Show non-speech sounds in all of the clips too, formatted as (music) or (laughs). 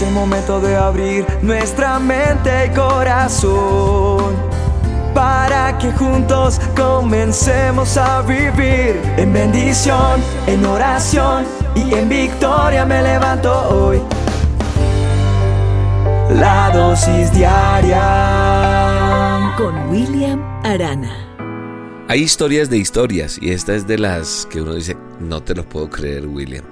Es el momento de abrir nuestra mente y corazón para que juntos comencemos a vivir en bendición, en oración y en victoria me levanto hoy. La dosis diaria con William Arana. Hay historias de historias y esta es de las que uno dice, no te lo puedo creer, William.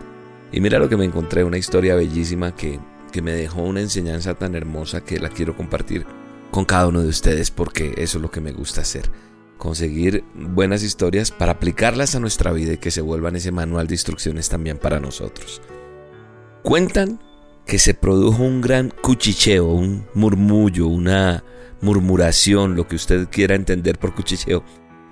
Y mira lo que me encontré, una historia bellísima que, que me dejó una enseñanza tan hermosa que la quiero compartir con cada uno de ustedes porque eso es lo que me gusta hacer. Conseguir buenas historias para aplicarlas a nuestra vida y que se vuelvan ese manual de instrucciones también para nosotros. Cuentan que se produjo un gran cuchicheo, un murmullo, una murmuración, lo que usted quiera entender por cuchicheo,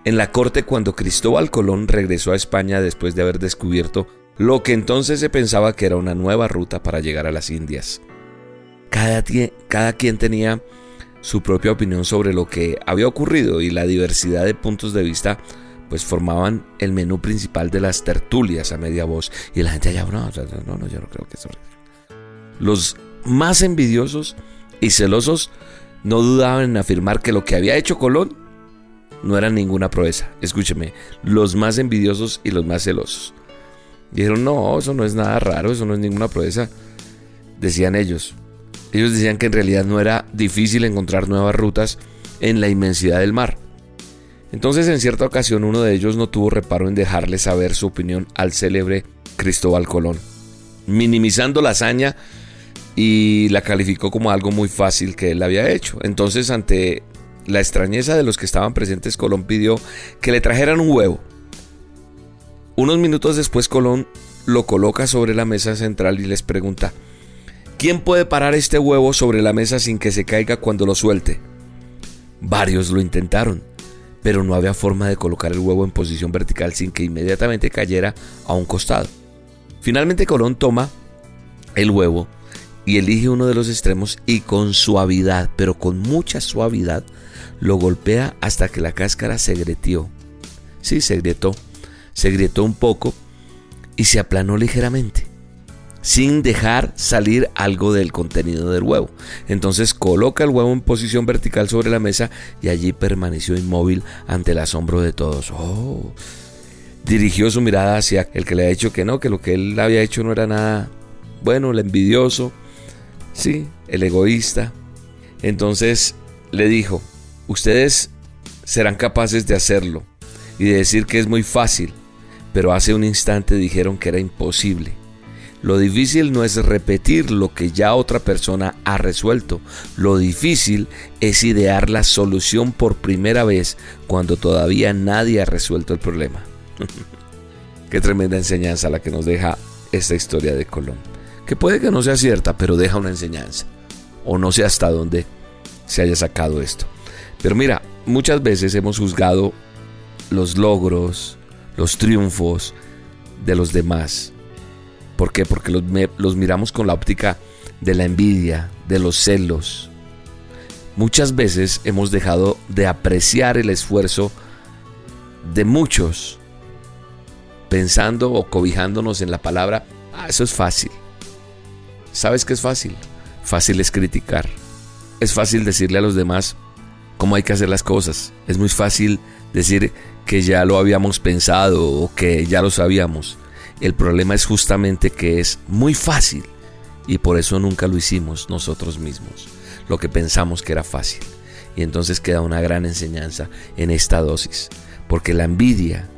en la corte cuando Cristóbal Colón regresó a España después de haber descubierto lo que entonces se pensaba que era una nueva ruta para llegar a las Indias. Cada, cada quien tenía su propia opinión sobre lo que había ocurrido y la diversidad de puntos de vista pues formaban el menú principal de las tertulias a media voz y la gente allá, no, no, no, yo no creo que eso los más envidiosos y celosos no dudaban en afirmar que lo que había hecho Colón no era ninguna proeza. Escúcheme, los más envidiosos y los más celosos. Dijeron, no, eso no es nada raro, eso no es ninguna proeza. Decían ellos. Ellos decían que en realidad no era difícil encontrar nuevas rutas en la inmensidad del mar. Entonces en cierta ocasión uno de ellos no tuvo reparo en dejarle saber su opinión al célebre Cristóbal Colón, minimizando la hazaña y la calificó como algo muy fácil que él había hecho. Entonces, ante la extrañeza de los que estaban presentes, Colón pidió que le trajeran un huevo. Unos minutos después, Colón lo coloca sobre la mesa central y les pregunta, ¿quién puede parar este huevo sobre la mesa sin que se caiga cuando lo suelte? Varios lo intentaron, pero no había forma de colocar el huevo en posición vertical sin que inmediatamente cayera a un costado. Finalmente Colón toma el huevo y elige uno de los extremos y con suavidad, pero con mucha suavidad, lo golpea hasta que la cáscara se grieteó. Sí, se grietó. Se grietó un poco y se aplanó ligeramente, sin dejar salir algo del contenido del huevo. Entonces coloca el huevo en posición vertical sobre la mesa y allí permaneció inmóvil ante el asombro de todos. Oh. Dirigió su mirada hacia el que le ha dicho que no, que lo que él había hecho no era nada bueno, el envidioso, Sí, el egoísta. Entonces le dijo, ustedes serán capaces de hacerlo y de decir que es muy fácil, pero hace un instante dijeron que era imposible. Lo difícil no es repetir lo que ya otra persona ha resuelto. Lo difícil es idear la solución por primera vez cuando todavía nadie ha resuelto el problema. (laughs) Qué tremenda enseñanza la que nos deja esta historia de Colón que puede que no sea cierta, pero deja una enseñanza. O no sé hasta dónde se haya sacado esto. Pero mira, muchas veces hemos juzgado los logros, los triunfos de los demás. ¿Por qué? Porque los, los miramos con la óptica de la envidia, de los celos. Muchas veces hemos dejado de apreciar el esfuerzo de muchos, pensando o cobijándonos en la palabra, ah, eso es fácil. ¿Sabes qué es fácil? Fácil es criticar. Es fácil decirle a los demás cómo hay que hacer las cosas. Es muy fácil decir que ya lo habíamos pensado o que ya lo sabíamos. El problema es justamente que es muy fácil y por eso nunca lo hicimos nosotros mismos, lo que pensamos que era fácil. Y entonces queda una gran enseñanza en esta dosis, porque la envidia,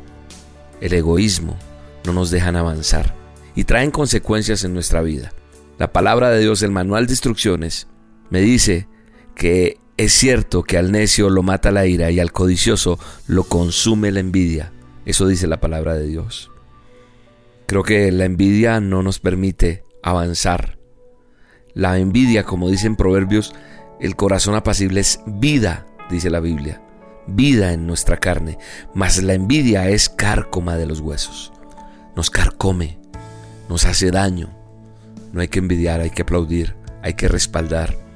el egoísmo, no nos dejan avanzar y traen consecuencias en nuestra vida. La palabra de Dios, el manual de instrucciones, me dice que es cierto que al necio lo mata la ira y al codicioso lo consume la envidia. Eso dice la palabra de Dios. Creo que la envidia no nos permite avanzar. La envidia, como dicen Proverbios, el corazón apacible es vida, dice la Biblia, vida en nuestra carne, mas la envidia es cárcoma de los huesos. Nos carcome, nos hace daño, no hay que envidiar, hay que aplaudir, hay que respaldar.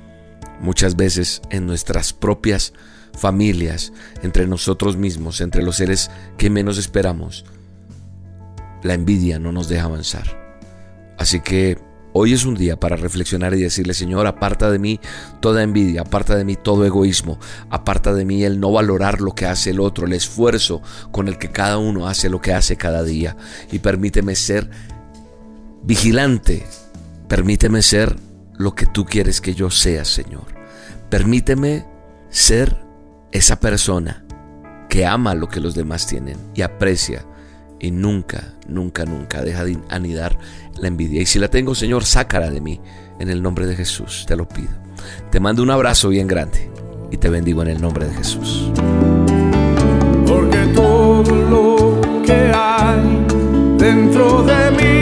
Muchas veces en nuestras propias familias, entre nosotros mismos, entre los seres que menos esperamos, la envidia no nos deja avanzar. Así que Hoy es un día para reflexionar y decirle, Señor, aparta de mí toda envidia, aparta de mí todo egoísmo, aparta de mí el no valorar lo que hace el otro, el esfuerzo con el que cada uno hace lo que hace cada día. Y permíteme ser vigilante, permíteme ser lo que tú quieres que yo sea, Señor. Permíteme ser esa persona que ama lo que los demás tienen y aprecia y nunca, nunca, nunca deja de anidar la envidia. Y si la tengo, Señor, sácala de mí. En el nombre de Jesús, te lo pido. Te mando un abrazo bien grande y te bendigo en el nombre de Jesús. Porque todo lo que hay dentro de mi